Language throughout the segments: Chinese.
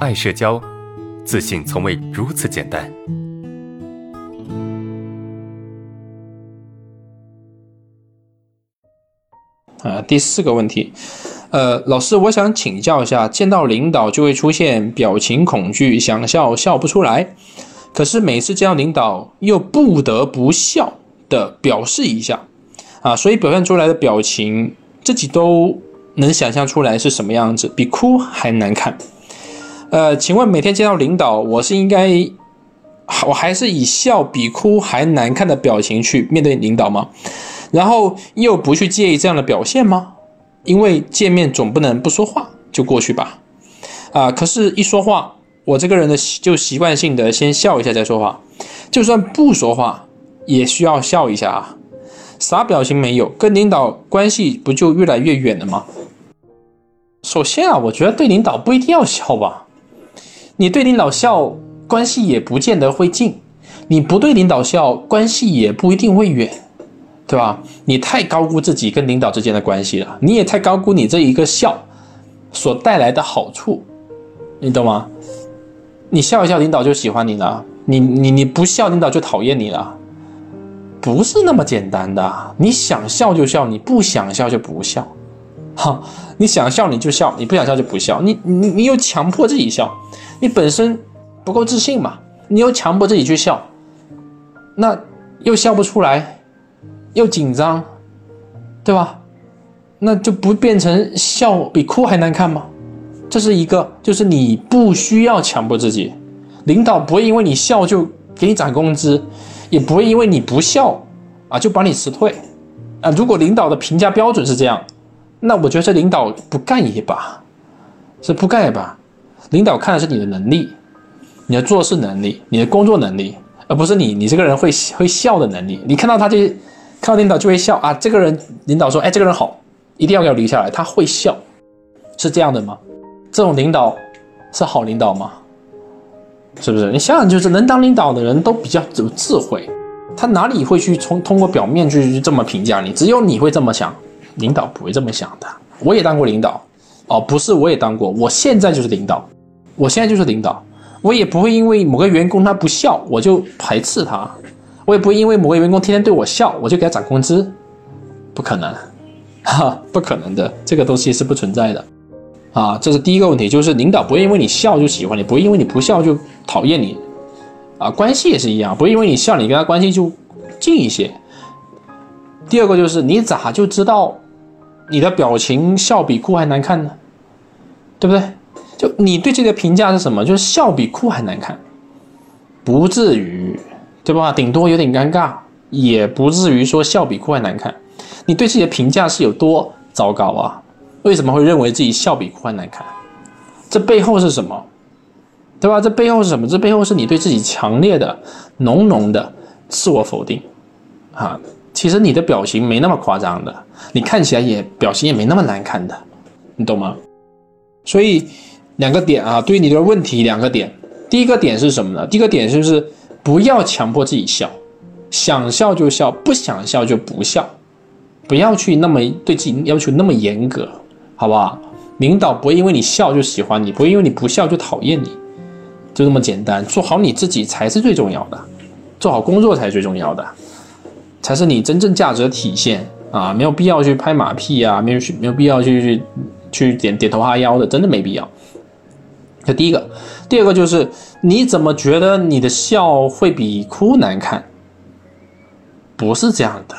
爱社交，自信从未如此简单。啊，第四个问题，呃，老师，我想请教一下，见到领导就会出现表情恐惧，想笑笑不出来，可是每次见到领导又不得不笑的表示一下，啊，所以表现出来的表情自己都能想象出来是什么样子，比哭还难看。呃，请问每天见到领导，我是应该，我还是以笑比哭还难看的表情去面对领导吗？然后又不去介意这样的表现吗？因为见面总不能不说话就过去吧？啊，可是，一说话，我这个人的就习惯性的先笑一下再说话，就算不说话，也需要笑一下啊。啥表情没有，跟领导关系不就越来越远了吗？首先啊，我觉得对领导不一定要笑吧，你对领导笑，关系也不见得会近；你不对领导笑，关系也不一定会远。对吧？你太高估自己跟领导之间的关系了，你也太高估你这一个笑所带来的好处，你懂吗？你笑一笑，领导就喜欢你了；你你你不笑，领导就讨厌你了。不是那么简单的，你想笑就笑，你不想笑就不笑。哈，你想笑你就笑，你不想笑就不笑。你你你又强迫自己笑，你本身不够自信嘛？你又强迫自己去笑，那又笑不出来。又紧张，对吧？那就不变成笑比哭还难看吗？这是一个，就是你不需要强迫自己，领导不会因为你笑就给你涨工资，也不会因为你不笑啊就把你辞退啊。如果领导的评价标准是这样，那我觉得这领导不干也罢，是不干也罢。领导看的是你的能力，你的做事能力，你的工作能力，而不是你你这个人会会笑的能力。你看到他这。看到领导就会笑啊！这个人，领导说：“哎，这个人好，一定要给我留下来。”他会笑，是这样的吗？这种领导是好领导吗？是不是？你想想，就是能当领导的人都比较有智慧，他哪里会去从通过表面去这么评价你？只有你会这么想，领导不会这么想的。我也当过领导，哦，不是，我也当过，我现在就是领导，我现在就是领导，我也不会因为某个员工他不笑，我就排斥他。我也不会因为某个员工天天对我笑，我就给他涨工资，不可能，哈，不可能的，这个东西是不存在的，啊，这是第一个问题，就是领导不会因为你笑就喜欢你，不会因为你不笑就讨厌你，啊，关系也是一样，不会因为你笑你跟他关系就近一些。第二个就是你咋就知道你的表情笑比哭还难看呢？对不对？就你对这个评价是什么？就是笑比哭还难看，不至于。对吧？顶多有点尴尬，也不至于说笑比哭还难看。你对自己的评价是有多糟糕啊？为什么会认为自己笑比哭还难看？这背后是什么？对吧？这背后是什么？这背后是你对自己强烈的、浓浓的自我否定啊！其实你的表情没那么夸张的，你看起来也表情也没那么难看的，你懂吗？所以两个点啊，对于你的问题两个点。第一个点是什么呢？第一个点就是。不要强迫自己笑，想笑就笑，不想笑就不笑，不要去那么对自己要求那么严格，好不好？领导不会因为你笑就喜欢你，不会因为你不笑就讨厌你，就这么简单。做好你自己才是最重要的，做好工作才是最重要的，才是你真正价值的体现啊！没有必要去拍马屁啊，没有没有必要去去去点点头哈腰的，真的没必要。这第一个，第二个就是你怎么觉得你的笑会比哭难看？不是这样的，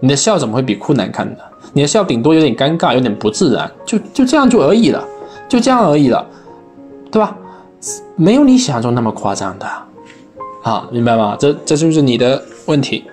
你的笑怎么会比哭难看呢？你的笑顶多有点尴尬，有点不自然，就就这样就而已了，就这样而已了，对吧？没有你想象中那么夸张的，啊，明白吗？这这就是你的问题。